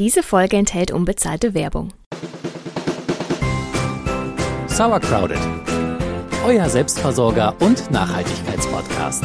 Diese Folge enthält unbezahlte Werbung. Sauercrowded, euer Selbstversorger und Nachhaltigkeitspodcast.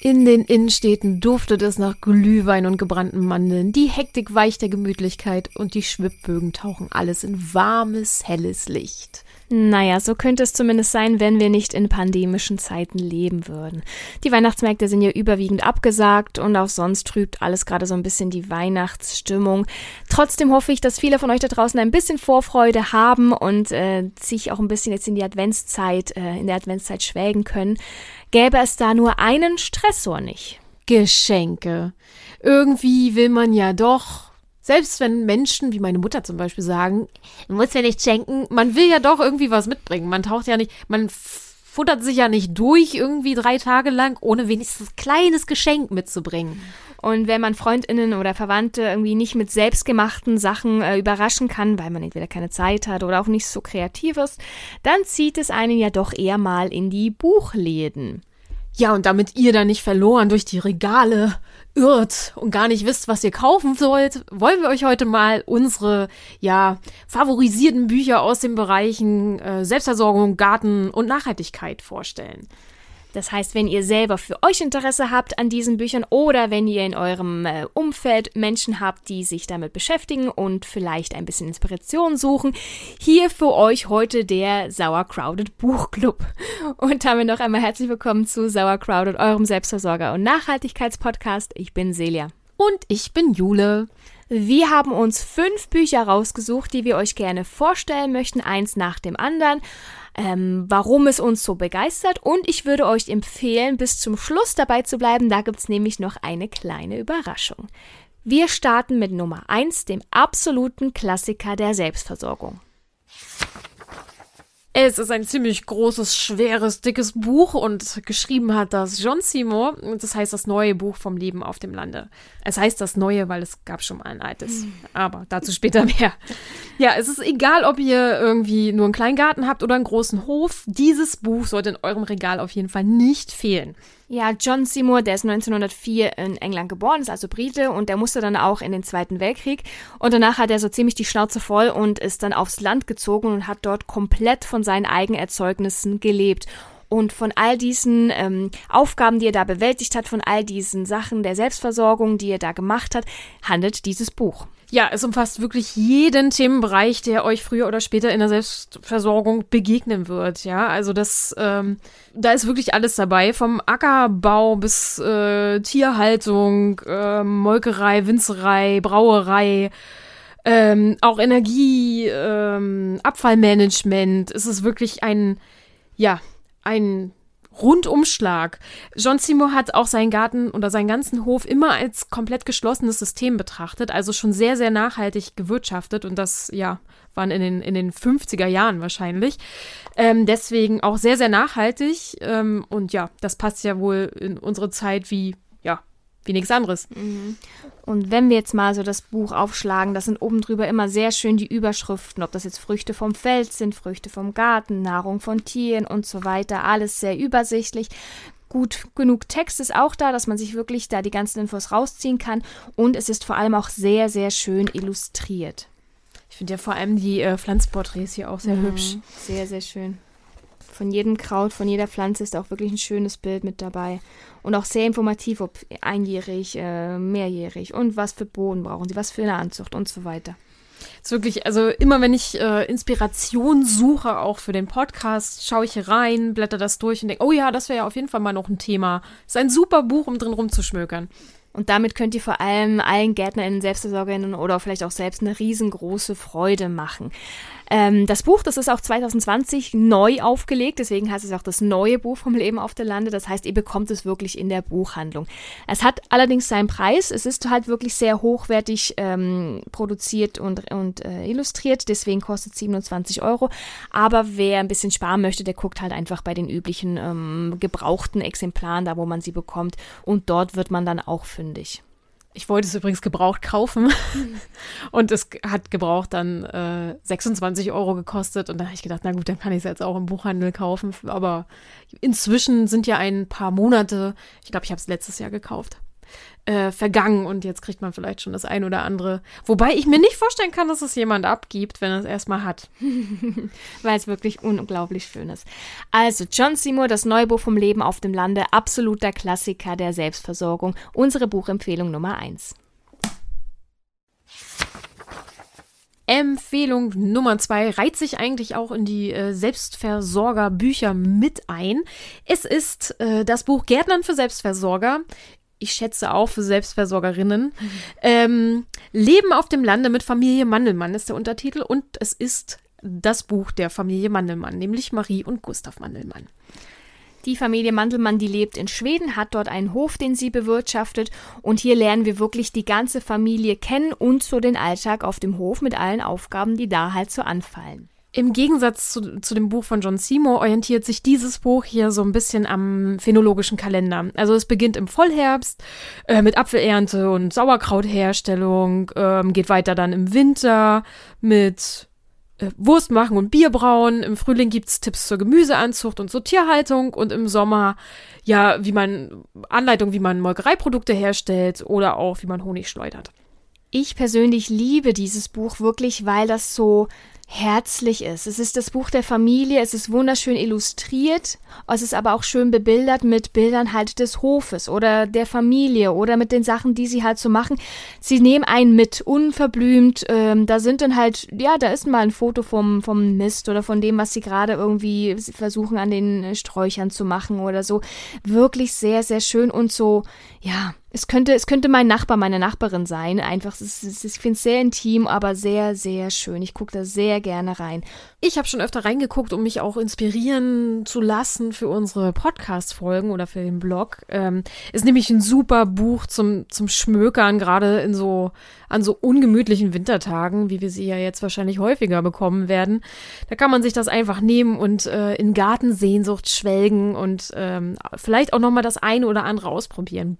In den Innenstädten duftet es nach Glühwein und gebrannten Mandeln. Die Hektik weicht der Gemütlichkeit und die Schwibbögen tauchen alles in warmes, helles Licht. Naja, so könnte es zumindest sein, wenn wir nicht in pandemischen Zeiten leben würden. Die Weihnachtsmärkte sind ja überwiegend abgesagt und auch sonst trübt alles gerade so ein bisschen die Weihnachtsstimmung. Trotzdem hoffe ich, dass viele von euch da draußen ein bisschen Vorfreude haben und äh, sich auch ein bisschen jetzt in die Adventszeit, äh, in der Adventszeit schwelgen können. Gäbe es da nur einen Stressor nicht. Geschenke. Irgendwie will man ja doch selbst wenn Menschen wie meine Mutter zum Beispiel sagen, man muss ja nicht schenken, man will ja doch irgendwie was mitbringen. Man taucht ja nicht, man futtert sich ja nicht durch irgendwie drei Tage lang, ohne wenigstens ein kleines Geschenk mitzubringen. Und wenn man Freundinnen oder Verwandte irgendwie nicht mit selbstgemachten Sachen äh, überraschen kann, weil man entweder keine Zeit hat oder auch nicht so kreativ ist, dann zieht es einen ja doch eher mal in die Buchläden. Ja, und damit ihr da nicht verloren durch die Regale irrt und gar nicht wisst, was ihr kaufen sollt, wollen wir euch heute mal unsere, ja, favorisierten Bücher aus den Bereichen äh, Selbstversorgung, Garten und Nachhaltigkeit vorstellen. Das heißt, wenn ihr selber für euch Interesse habt an diesen Büchern oder wenn ihr in eurem äh, Umfeld Menschen habt, die sich damit beschäftigen und vielleicht ein bisschen Inspiration suchen, hier für euch heute der Sauercrowded Buchclub. Und damit noch einmal herzlich willkommen zu Sauercrowded, eurem Selbstversorger- und Nachhaltigkeitspodcast. Ich bin Celia. Und ich bin Jule. Wir haben uns fünf Bücher rausgesucht, die wir euch gerne vorstellen möchten, eins nach dem anderen ähm, warum es uns so begeistert. Und ich würde euch empfehlen, bis zum Schluss dabei zu bleiben. Da gibt es nämlich noch eine kleine Überraschung. Wir starten mit Nummer 1, dem absoluten Klassiker der Selbstversorgung. Es ist ein ziemlich großes, schweres, dickes Buch und geschrieben hat das John Seymour. Das heißt das neue Buch vom Leben auf dem Lande. Es heißt das neue, weil es gab schon mal ein altes. Hm. Aber dazu später mehr. Ja, es ist egal, ob ihr irgendwie nur einen kleinen Garten habt oder einen großen Hof. Dieses Buch sollte in eurem Regal auf jeden Fall nicht fehlen. Ja, John Seymour, der ist 1904 in England geboren, ist also Brite und der musste dann auch in den Zweiten Weltkrieg und danach hat er so ziemlich die Schnauze voll und ist dann aufs Land gezogen und hat dort komplett von seinen Eigenerzeugnissen gelebt. Und von all diesen ähm, Aufgaben, die er da bewältigt hat, von all diesen Sachen der Selbstversorgung, die er da gemacht hat, handelt dieses Buch. Ja, es umfasst wirklich jeden Themenbereich, der euch früher oder später in der Selbstversorgung begegnen wird. Ja, also das, ähm, da ist wirklich alles dabei, vom Ackerbau bis äh, Tierhaltung, äh, Molkerei, Winzerei, Brauerei. Ähm, auch Energie, ähm, Abfallmanagement. Es ist wirklich ein, ja, ein Rundumschlag. John Seymour hat auch seinen Garten oder seinen ganzen Hof immer als komplett geschlossenes System betrachtet, also schon sehr, sehr nachhaltig gewirtschaftet und das, ja, waren in den, in den 50er Jahren wahrscheinlich. Ähm, deswegen auch sehr, sehr nachhaltig ähm, und ja, das passt ja wohl in unsere Zeit wie wie nichts anderes. Mhm. Und wenn wir jetzt mal so das Buch aufschlagen, das sind oben drüber immer sehr schön die Überschriften, ob das jetzt Früchte vom Feld sind, Früchte vom Garten, Nahrung von Tieren und so weiter, alles sehr übersichtlich. Gut, genug Text ist auch da, dass man sich wirklich da die ganzen Infos rausziehen kann und es ist vor allem auch sehr, sehr schön illustriert. Ich finde ja vor allem die äh, Pflanzporträts hier auch sehr mhm. hübsch. Sehr, sehr schön. Von jedem Kraut, von jeder Pflanze ist auch wirklich ein schönes Bild mit dabei. Und auch sehr informativ, ob einjährig, äh, mehrjährig und was für Boden brauchen sie, was für eine Anzucht und so weiter. ist wirklich, also immer wenn ich äh, Inspiration suche, auch für den Podcast, schaue ich hier rein, blätter das durch und denke, oh ja, das wäre ja auf jeden Fall mal noch ein Thema. Ist ein super Buch, um drin rumzuschmökern. Und damit könnt ihr vor allem allen GärtnerInnen, Selbstversorgerinnen oder vielleicht auch selbst eine riesengroße Freude machen. Ähm, das Buch, das ist auch 2020 neu aufgelegt, deswegen heißt es auch das neue Buch vom Leben auf der Lande. Das heißt, ihr bekommt es wirklich in der Buchhandlung. Es hat allerdings seinen Preis. Es ist halt wirklich sehr hochwertig ähm, produziert und, und äh, illustriert, deswegen kostet es 27 Euro. Aber wer ein bisschen sparen möchte, der guckt halt einfach bei den üblichen ähm, gebrauchten Exemplaren, da wo man sie bekommt. Und dort wird man dann auch fündig. Ich wollte es übrigens gebraucht kaufen und es hat gebraucht dann äh, 26 Euro gekostet und da habe ich gedacht, na gut, dann kann ich es jetzt auch im Buchhandel kaufen. Aber inzwischen sind ja ein paar Monate, ich glaube, ich habe es letztes Jahr gekauft, äh, vergangen und jetzt kriegt man vielleicht schon das ein oder andere. Wobei ich mir nicht vorstellen kann, dass es jemand abgibt, wenn er es erstmal hat. Weil es wirklich unglaublich schön ist. Also John Seymour, das neue Buch vom Leben auf dem Lande, absoluter Klassiker der Selbstversorgung. Unsere Buchempfehlung Nummer 1. Empfehlung Nummer zwei reiht sich eigentlich auch in die äh, Selbstversorgerbücher mit ein. Es ist äh, das Buch Gärtnern für Selbstversorger ich schätze auch für Selbstversorgerinnen. Mhm. Ähm, Leben auf dem Lande mit Familie Mandelmann ist der Untertitel und es ist das Buch der Familie Mandelmann, nämlich Marie und Gustav Mandelmann. Die Familie Mandelmann, die lebt in Schweden, hat dort einen Hof, den sie bewirtschaftet. Und hier lernen wir wirklich die ganze Familie kennen und so den Alltag auf dem Hof mit allen Aufgaben, die da halt so anfallen. Im Gegensatz zu, zu, dem Buch von John Seymour orientiert sich dieses Buch hier so ein bisschen am phänologischen Kalender. Also es beginnt im Vollherbst äh, mit Apfelernte und Sauerkrautherstellung, ähm, geht weiter dann im Winter mit äh, Wurst machen und Bier brauen. Im Frühling gibt's Tipps zur Gemüseanzucht und zur Tierhaltung und im Sommer ja, wie man Anleitung, wie man Molkereiprodukte herstellt oder auch wie man Honig schleudert. Ich persönlich liebe dieses Buch wirklich, weil das so herzlich ist. Es ist das Buch der Familie, es ist wunderschön illustriert, es ist aber auch schön bebildert mit Bildern halt des Hofes oder der Familie oder mit den Sachen, die sie halt so machen. Sie nehmen einen mit, unverblümt. Ähm, da sind dann halt, ja, da ist mal ein Foto vom, vom Mist oder von dem, was sie gerade irgendwie versuchen an den Sträuchern zu machen oder so. Wirklich sehr, sehr schön und so, ja, es könnte, es könnte mein Nachbar, meine Nachbarin sein. Einfach, es ist, ich finde es sehr intim, aber sehr, sehr schön. Ich gucke da sehr gerne rein. Ich habe schon öfter reingeguckt, um mich auch inspirieren zu lassen für unsere Podcast-Folgen oder für den Blog. Ähm, ist nämlich ein super Buch zum, zum Schmökern, gerade in so, an so ungemütlichen Wintertagen, wie wir sie ja jetzt wahrscheinlich häufiger bekommen werden. Da kann man sich das einfach nehmen und äh, in Gartensehnsucht schwelgen und ähm, vielleicht auch nochmal das eine oder andere ausprobieren.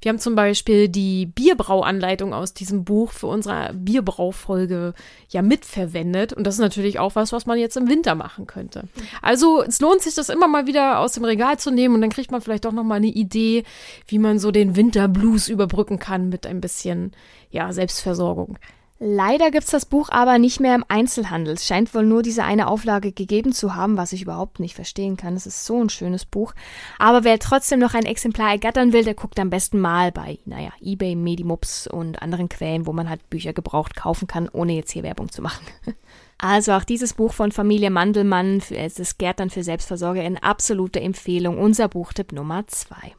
Wir haben zum Beispiel die Bierbrauanleitung aus diesem Buch für unsere Bierbraufolge ja mitverwendet. Und das ist natürlich auch was, was man jetzt im Winter machen könnte. Also es lohnt sich, das immer mal wieder aus dem Regal zu nehmen und dann kriegt man vielleicht auch noch mal eine Idee, wie man so den Winterblues überbrücken kann mit ein bisschen ja, Selbstversorgung. Leider gibt's das Buch aber nicht mehr im Einzelhandel. Es scheint wohl nur diese eine Auflage gegeben zu haben, was ich überhaupt nicht verstehen kann. Es ist so ein schönes Buch. Aber wer trotzdem noch ein Exemplar ergattern will, der guckt am besten mal bei, naja, eBay, Medimubs und anderen Quellen, wo man halt Bücher gebraucht kaufen kann, ohne jetzt hier Werbung zu machen. Also auch dieses Buch von Familie Mandelmann, es ist Gärtnern für Selbstversorger, in absolute Empfehlung. Unser Buchtipp Nummer zwei.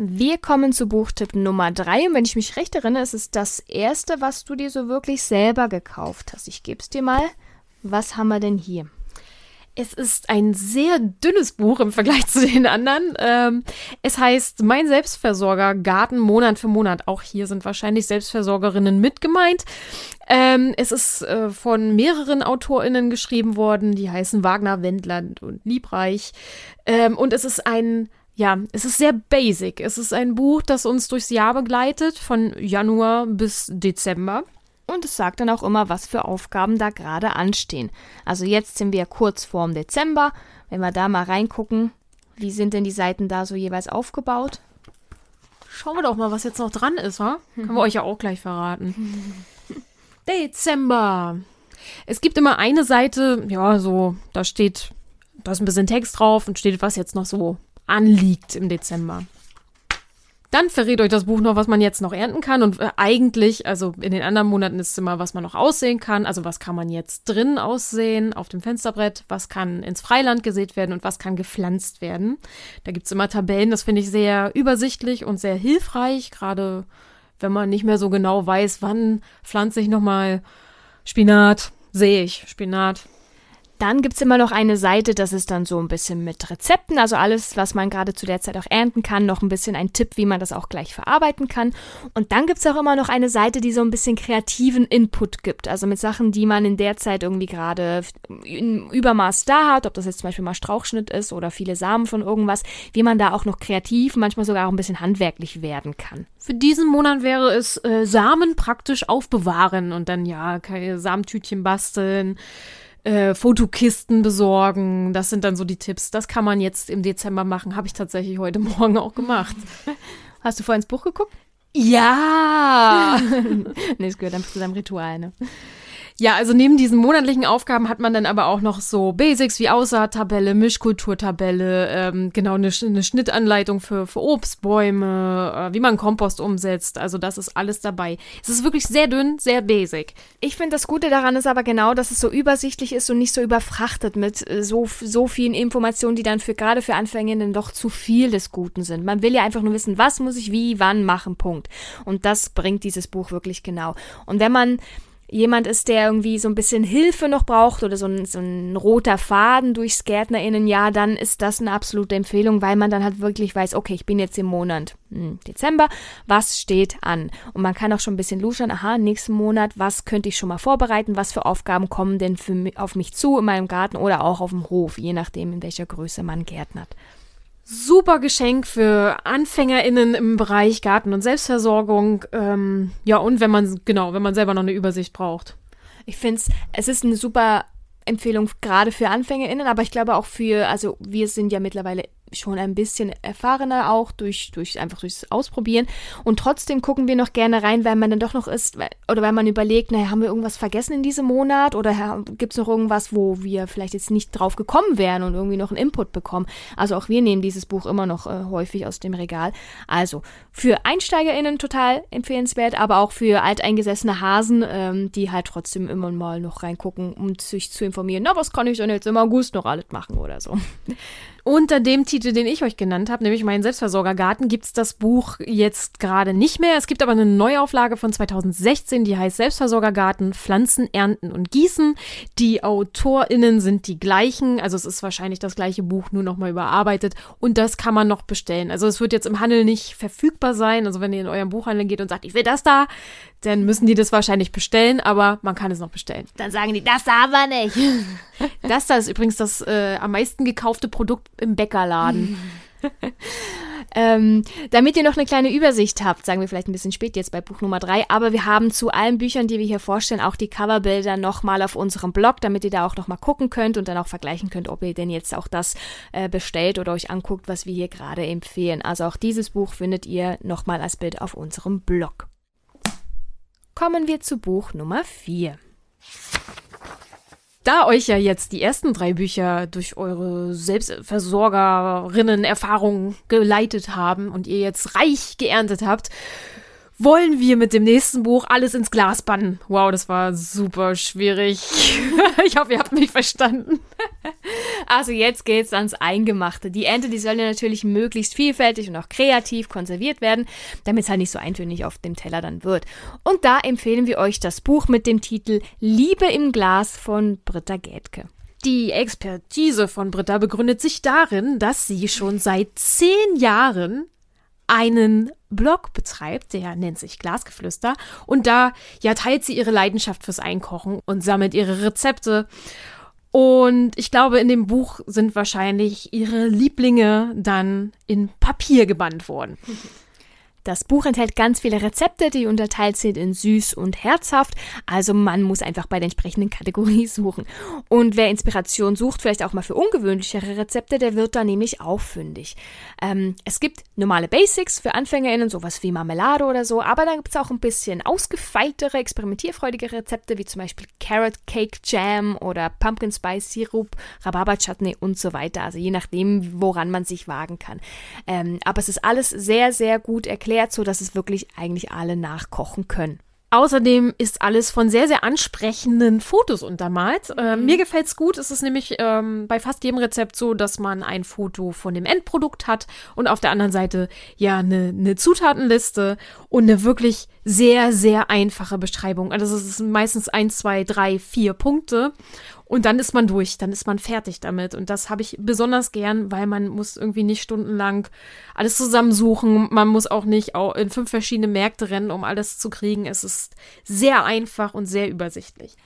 Wir kommen zu Buchtipp Nummer drei und wenn ich mich recht erinnere, ist es das erste, was du dir so wirklich selber gekauft hast. Ich gebe es dir mal. Was haben wir denn hier? Es ist ein sehr dünnes Buch im Vergleich zu den anderen. Ähm, es heißt Mein Selbstversorger Garten Monat für Monat. Auch hier sind wahrscheinlich Selbstversorgerinnen mit gemeint. Ähm, es ist äh, von mehreren AutorInnen geschrieben worden, die heißen Wagner, Wendland und Liebreich. Ähm, und es ist ein ja, es ist sehr basic. Es ist ein Buch, das uns durchs Jahr begleitet, von Januar bis Dezember. Und es sagt dann auch immer, was für Aufgaben da gerade anstehen. Also jetzt sind wir kurz vorm Dezember. Wenn wir da mal reingucken, wie sind denn die Seiten da so jeweils aufgebaut? Schauen wir doch mal, was jetzt noch dran ist, wa? Können wir euch ja auch gleich verraten. Dezember. Es gibt immer eine Seite, ja, so, da steht, da ist ein bisschen Text drauf und steht, was jetzt noch so anliegt im Dezember. Dann verrät euch das Buch noch, was man jetzt noch ernten kann. Und äh, eigentlich, also in den anderen Monaten ist es immer, was man noch aussehen kann. Also was kann man jetzt drin aussehen auf dem Fensterbrett, was kann ins Freiland gesät werden und was kann gepflanzt werden. Da gibt es immer Tabellen, das finde ich sehr übersichtlich und sehr hilfreich, gerade wenn man nicht mehr so genau weiß, wann pflanze ich nochmal Spinat, sehe ich Spinat, Dann gibt's immer noch eine Seite, das ist dann so ein bisschen mit Rezepten, also alles, was man gerade zu der Zeit auch ernten kann, noch ein bisschen ein Tipp, wie man das auch gleich verarbeiten kann. Und dann gibt's auch immer noch eine Seite, die so ein bisschen kreativen Input gibt, also mit Sachen, die man in der Zeit irgendwie gerade im Übermaß da hat, ob das jetzt zum Beispiel mal Strauchschnitt ist oder viele Samen von irgendwas, wie man da auch noch kreativ, manchmal sogar auch ein bisschen handwerklich werden kann. Für diesen Monat wäre es äh, Samen praktisch aufbewahren und dann ja Samentütchen basteln äh, Fotokisten besorgen. Das sind dann so die Tipps. Das kann man jetzt im Dezember machen. Habe ich tatsächlich heute Morgen auch gemacht. Hast du vorhin ins Buch geguckt? Ja! nee, es gehört einfach zu deinem Ritual, ne? Ja, also neben diesen monatlichen Aufgaben hat man dann aber auch noch so Basics wie Aussaattabelle, Mischkulturtabelle, ähm, genau eine, eine Schnittanleitung für, für Obstbäume, äh, wie man Kompost umsetzt. Also das ist alles dabei. Es ist wirklich sehr dünn, sehr basic. Ich finde, das Gute daran ist aber genau, dass es so übersichtlich ist und nicht so überfrachtet mit äh, so, so vielen Informationen, die dann für gerade für Anfängerinnen doch zu viel des Guten sind. Man will ja einfach nur wissen, was muss ich wie, wann machen, Punkt. Und das bringt dieses Buch wirklich genau. Und wenn man jemand ist, der irgendwie so ein bisschen Hilfe noch braucht oder so ein, so ein roter Faden durchs GärtnerInnen, ja, dann ist das eine absolute Empfehlung, weil man dann halt wirklich weiß, okay, ich bin jetzt im Monat hm, Dezember, was steht an? Und man kann auch schon ein bisschen luschern, aha, nächsten Monat, was könnte ich schon mal vorbereiten, was für Aufgaben kommen denn für auf mich zu in meinem Garten oder auch auf dem Hof, je nachdem, in welcher Größe man gärtnert super Geschenk für AnfängerInnen im Bereich Garten- und Selbstversorgung. Ähm, ja, und wenn man, genau, wenn man selber noch eine Übersicht braucht. Ich finde es, es ist eine super Empfehlung gerade für AnfängerInnen, aber ich glaube auch für, also wir sind ja mittlerweile schon ein bisschen erfahrener auch durch, durch einfach durchs Ausprobieren. Und trotzdem gucken wir noch gerne rein, weil man dann doch noch ist, oder weil man überlegt, naja, haben wir irgendwas vergessen in diesem Monat oder gibt es noch irgendwas, wo wir vielleicht jetzt nicht drauf gekommen wären und irgendwie noch einen Input bekommen. Also auch wir nehmen dieses Buch immer noch äh, häufig aus dem Regal. Also für EinsteigerInnen total empfehlenswert, aber auch für alteingesessene Hasen, ähm, die halt trotzdem immer mal noch reingucken, um sich zu informieren, na, was kann ich denn jetzt im August noch alles machen oder so. Unter dem Titel, den ich euch genannt habe, nämlich meinen Selbstversorgergarten, gibt es das Buch jetzt gerade nicht mehr. Es gibt aber eine Neuauflage von 2016, die heißt Selbstversorgergarten, Pflanzen, Ernten und Gießen. Die AutorInnen sind die gleichen, also es ist wahrscheinlich das gleiche Buch, nur nochmal überarbeitet und das kann man noch bestellen. Also es wird jetzt im Handel nicht verfügbar sein. Also wenn ihr in eurem Buchhandel geht und sagt, ich will das da, dann müssen die das wahrscheinlich bestellen, aber man kann es noch bestellen. Dann sagen die, das aber nicht. das da ist übrigens das äh, am meisten gekaufte Produkt im Bäckerladen. ähm, damit ihr noch eine kleine Übersicht habt, sagen wir vielleicht ein bisschen spät jetzt bei Buch Nummer 3, aber wir haben zu allen Büchern, die wir hier vorstellen, auch die Coverbilder nochmal auf unserem Blog, damit ihr da auch nochmal gucken könnt und dann auch vergleichen könnt, ob ihr denn jetzt auch das äh, bestellt oder euch anguckt, was wir hier gerade empfehlen. Also auch dieses Buch findet ihr nochmal als Bild auf unserem Blog kommen wir zu Buch Nummer 4. Da euch ja jetzt die ersten drei Bücher durch eure Selbstversorgerinnen-Erfahrungen geleitet haben und ihr jetzt reich geerntet habt, wollen wir mit dem nächsten Buch alles ins Glas bannen. Wow, das war super schwierig. ich hoffe, ihr habt mich verstanden. also jetzt geht's ans Eingemachte. Die Ente, die soll ja natürlich möglichst vielfältig und auch kreativ konserviert werden, damit es halt nicht so eintönig auf dem Teller dann wird. Und da empfehlen wir euch das Buch mit dem Titel Liebe im Glas von Britta Gätke. Die Expertise von Britta begründet sich darin, dass sie schon seit zehn Jahren einen Blog betreibt, der nennt sich Glasgeflüster. Und da ja teilt sie ihre Leidenschaft fürs Einkochen und sammelt ihre Rezepte. Und ich glaube, in dem Buch sind wahrscheinlich ihre Lieblinge dann in Papier gebannt worden. Das Buch enthält ganz viele Rezepte, die unterteilt sind in süß und herzhaft. Also man muss einfach bei der entsprechenden Kategorie suchen. Und wer Inspiration sucht, vielleicht auch mal für ungewöhnlichere Rezepte, der wird da nämlich auch fündig. Ähm, es gibt normale Basics für AnfängerInnen, sowas wie Marmelade oder so, aber dann gibt es auch ein bisschen ausgefeiltere, experimentierfreudige Rezepte, wie zum Beispiel Carrot Cake Jam oder Pumpkin Spice Sirup, Rhabarber Chutney und so weiter. Also je nachdem, woran man sich wagen kann. Ähm, aber es ist alles sehr, sehr gut erklärt erklärt, so dass es wirklich eigentlich alle nachkochen können. Außerdem ist alles von sehr, sehr ansprechenden Fotos untermalt. Äh, mhm. mir gefällt's gut. Es ist nämlich ähm, bei fast jedem Rezept so, dass man ein Foto von dem Endprodukt hat und auf der anderen Seite ja eine, eine Zutatenliste und eine wirklich sehr, sehr einfache Beschreibung. Also es ist meistens eins, zwei, drei, vier Punkte und dann ist man durch, dann ist man fertig damit. Und das habe ich besonders gern, weil man muss irgendwie nicht stundenlang alles zusammensuchen. Man muss auch nicht in fünf verschiedene Märkte rennen, um alles zu kriegen. Es ist sehr einfach und sehr übersichtlich.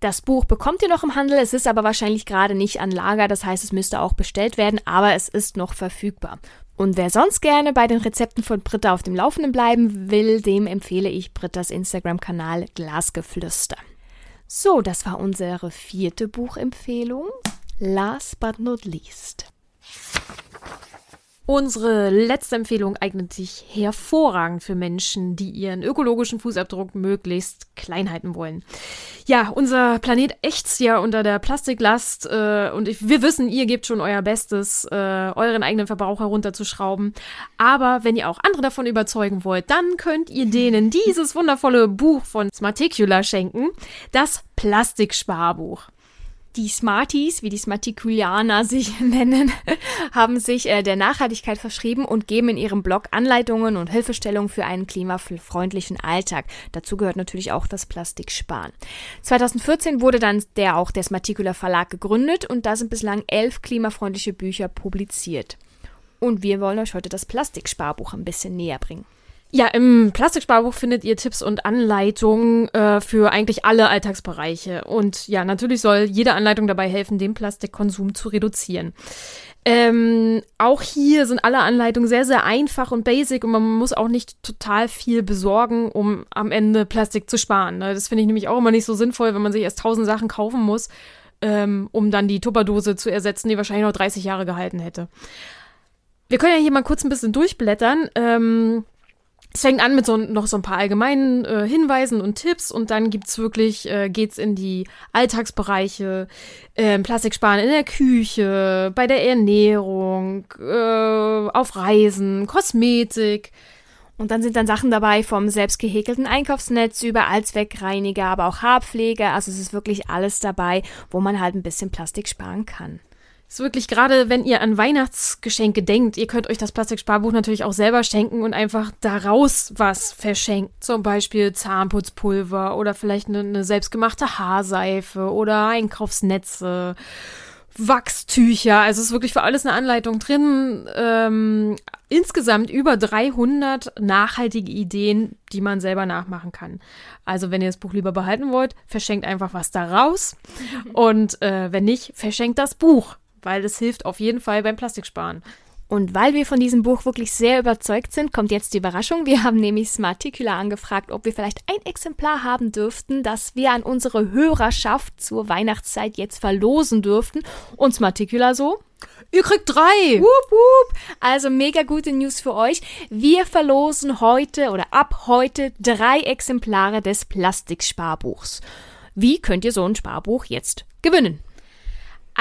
Das Buch bekommt ihr noch im Handel, es ist aber wahrscheinlich gerade nicht an Lager, das heißt, es müsste auch bestellt werden, aber es ist noch verfügbar. Und wer sonst gerne bei den Rezepten von Britta auf dem Laufenden bleiben will, dem empfehle ich Brittas Instagram-Kanal Glasgeflüster. So, das war unsere vierte Buchempfehlung. Last but not least. Unsere letzte Empfehlung eignet sich hervorragend für Menschen, die ihren ökologischen Fußabdruck möglichst klein halten wollen. Ja, unser Planet ächzt ja unter der Plastiklast äh, und ich, wir wissen, ihr gebt schon euer Bestes, äh, euren eigenen Verbrauch herunterzuschrauben. Aber wenn ihr auch andere davon überzeugen wollt, dann könnt ihr denen dieses wundervolle Buch von Smarticula schenken, das Plastiksparbuch. Die Smarties, wie die Smartikulianer sich nennen, haben sich äh, der Nachhaltigkeit verschrieben und geben in ihrem Blog Anleitungen und Hilfestellungen für einen klimafreundlichen Alltag. Dazu gehört natürlich auch das Plastiksparen. 2014 wurde dann der auch der Smarticula Verlag gegründet und da sind bislang elf klimafreundliche Bücher publiziert. Und wir wollen euch heute das Plastiksparbuch ein bisschen näher bringen. Ja, im Plastiksparbuch findet ihr Tipps und Anleitungen äh, für eigentlich alle Alltagsbereiche. Und ja, natürlich soll jede Anleitung dabei helfen, den Plastikkonsum zu reduzieren. Ähm, auch hier sind alle Anleitungen sehr, sehr einfach und basic und man muss auch nicht total viel besorgen, um am Ende Plastik zu sparen. Ne? Das finde ich nämlich auch immer nicht so sinnvoll, wenn man sich erst tausend Sachen kaufen muss, ähm, um dann die Tupperdose zu ersetzen, die wahrscheinlich noch 30 Jahre gehalten hätte. Wir können ja hier mal kurz ein bisschen durchblättern. Ähm, es fängt an mit so noch so ein paar allgemeinen äh, Hinweisen und Tipps und dann gibt's wirklich, äh, geht's in die Alltagsbereiche, äh, Plastiksparen in der Küche, bei der Ernährung, äh, auf Reisen, Kosmetik. Und dann sind dann Sachen dabei vom selbst gehäkelten Einkaufsnetz über Allzweckreiniger, aber auch Haarpflege. Also es ist wirklich alles dabei, wo man halt ein bisschen Plastik sparen kann ist wirklich gerade, wenn ihr an Weihnachtsgeschenke denkt, ihr könnt euch das Plastiksparbuch natürlich auch selber schenken und einfach daraus was verschenken. Zum Beispiel Zahnputzpulver oder vielleicht eine, eine selbstgemachte Haarseife oder Einkaufsnetze. Wachstücher, also es ist wirklich für alles eine Anleitung drin. Ähm, insgesamt über 300 nachhaltige Ideen, die man selber nachmachen kann. Also wenn ihr das Buch lieber behalten wollt, verschenkt einfach was daraus und äh, wenn nicht, verschenkt das Buch weil es hilft auf jeden Fall beim Plastiksparen. Und weil wir von diesem Buch wirklich sehr überzeugt sind, kommt jetzt die Überraschung. Wir haben nämlich Smarticula angefragt, ob wir vielleicht ein Exemplar haben dürften, das wir an unsere Hörerschaft zur Weihnachtszeit jetzt verlosen dürften. Und Smarticula so? Ihr kriegt drei! Wup, wup. Also mega gute News für euch. Wir verlosen heute oder ab heute drei Exemplare des Plastiksparbuchs. Wie könnt ihr so ein Sparbuch jetzt gewinnen?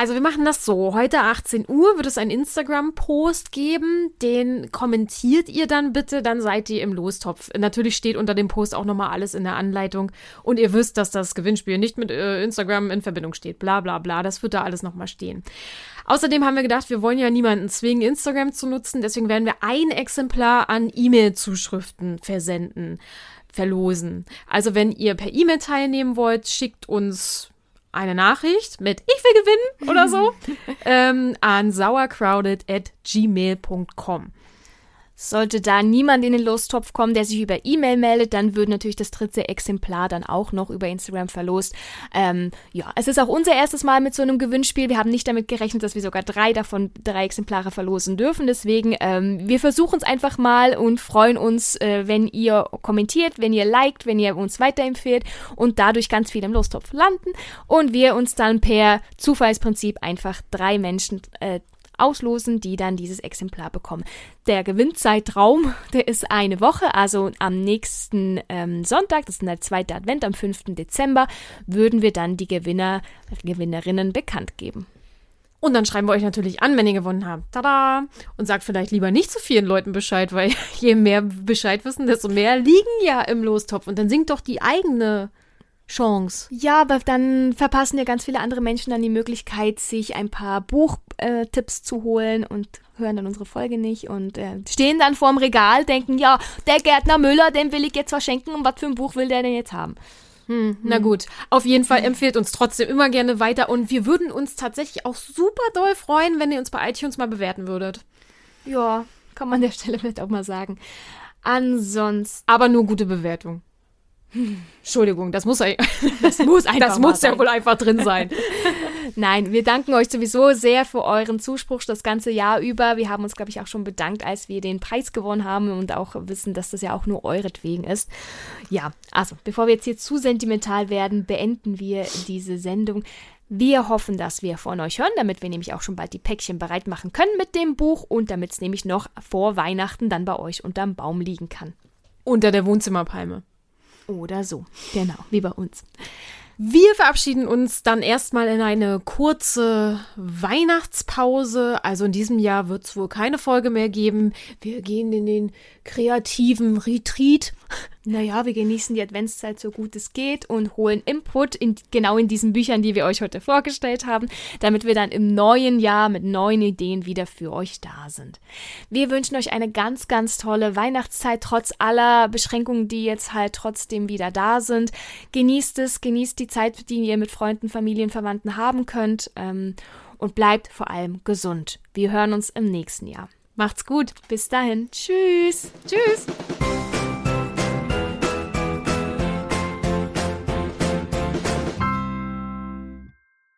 Also wir machen das so. Heute 18 Uhr wird es einen Instagram-Post geben. Den kommentiert ihr dann bitte, dann seid ihr im Lostopf. Natürlich steht unter dem Post auch nochmal alles in der Anleitung. Und ihr wisst, dass das Gewinnspiel nicht mit äh, Instagram in Verbindung steht. Bla bla bla. Das wird da alles nochmal stehen. Außerdem haben wir gedacht, wir wollen ja niemanden zwingen, Instagram zu nutzen. Deswegen werden wir ein Exemplar an E-Mail-Zuschriften versenden verlosen. Also wenn ihr per E-Mail teilnehmen wollt, schickt uns eine Nachricht mit Ich will gewinnen oder so ähm, an sauercrowded at gmail.com. Sollte da niemand in den Lostopf kommen, der sich über E-Mail meldet, dann wird natürlich das dritte Exemplar dann auch noch über Instagram verlost. Ähm, ja, es ist auch unser erstes Mal mit so einem Gewinnspiel. Wir haben nicht damit gerechnet, dass wir sogar drei davon, drei Exemplare verlosen dürfen. Deswegen, ähm, wir versuchen es einfach mal und freuen uns, äh, wenn ihr kommentiert, wenn ihr liked, wenn ihr uns weiterempfehlt und dadurch ganz viel im Lostopf landen und wir uns dann per Zufallsprinzip einfach drei Menschen äh, auslosen, die dann dieses Exemplar bekommen. Der Gewinnzeitraum, der ist eine Woche, also am nächsten ähm, Sonntag, das ist der zweite Advent, am 5. Dezember, würden wir dann die Gewinner, Gewinnerinnen bekannt geben. Und dann schreiben wir euch natürlich an, wenn ihr gewonnen habt. Tada! Und sagt vielleicht lieber nicht zu vielen Leuten Bescheid, weil je mehr Bescheid wissen, desto mehr liegen ja im Lostopf. Und dann singt doch die eigene Chance. Ja, aber dann verpassen ja ganz viele andere Menschen dann die Möglichkeit, sich ein paar Buchtipps zu holen und hören dann unsere Folge nicht und äh, stehen dann vorm Regal, denken, ja, der Gärtner Müller, dem will ich jetzt was schenken und was für ein Buch will der denn jetzt haben? Hm, na gut, auf jeden Fall empfehlt uns trotzdem immer gerne weiter und wir würden uns tatsächlich auch super doll freuen, wenn ihr uns bei iTunes mal bewerten würdet. Ja, kann man an der Stelle vielleicht auch mal sagen. Ansonsten. Aber nur gute Bewertung. Entschuldigung, das muss, Das muss einfach das muss ja wohl einfach drin sein. Nein, wir danken euch sowieso sehr für euren Zuspruch das ganze Jahr über. Wir haben uns, glaube ich, auch schon bedankt, als wir den Preis gewonnen haben und auch wissen, dass das ja auch nur euretwegen ist. Ja, also, bevor wir jetzt hier zu sentimental werden, beenden wir diese Sendung. Wir hoffen, dass wir von euch hören, damit wir nämlich auch schon bald die Päckchen bereit machen können mit dem Buch und damit es nämlich noch vor Weihnachten dann bei euch unterm Baum liegen kann. Unter der Wohnzimmerpalme. Oder so. Genau, wie bei uns. Wir verabschieden uns dann erstmal in eine kurze Weihnachtspause. Also in diesem Jahr wird es wohl keine Folge mehr geben. Wir gehen in den kreativen Retreat. Naja, wir genießen die Adventszeit so gut es geht und holen Input in, genau in diesen Büchern, die wir euch heute vorgestellt haben, damit wir dann im neuen Jahr mit neuen Ideen wieder für euch da sind. Wir wünschen euch eine ganz, ganz tolle Weihnachtszeit, trotz aller Beschränkungen, die jetzt halt trotzdem wieder da sind. Genießt es, genießt die Zeit, die ihr mit Freunden, Familien, Verwandten haben könnt ähm, und bleibt vor allem gesund. Wir hören uns im nächsten Jahr. Macht's gut. Bis dahin. Tschüss. Tschüss.